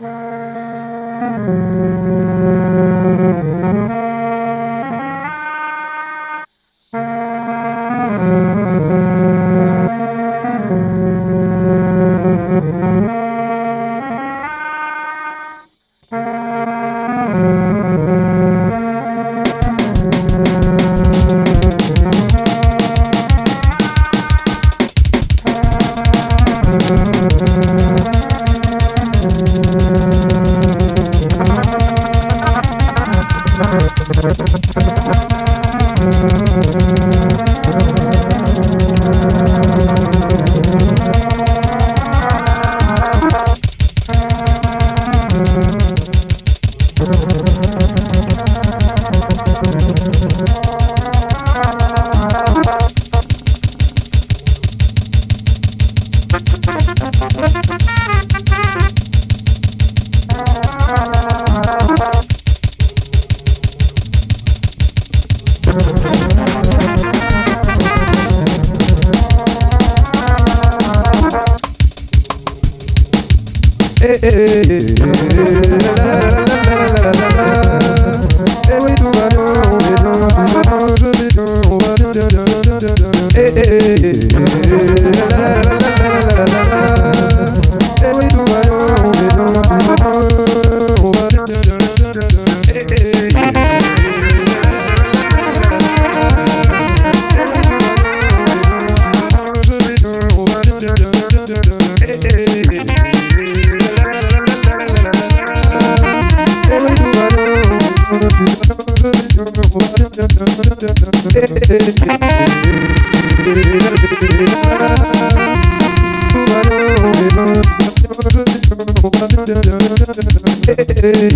Música Hey.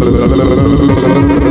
Thank you.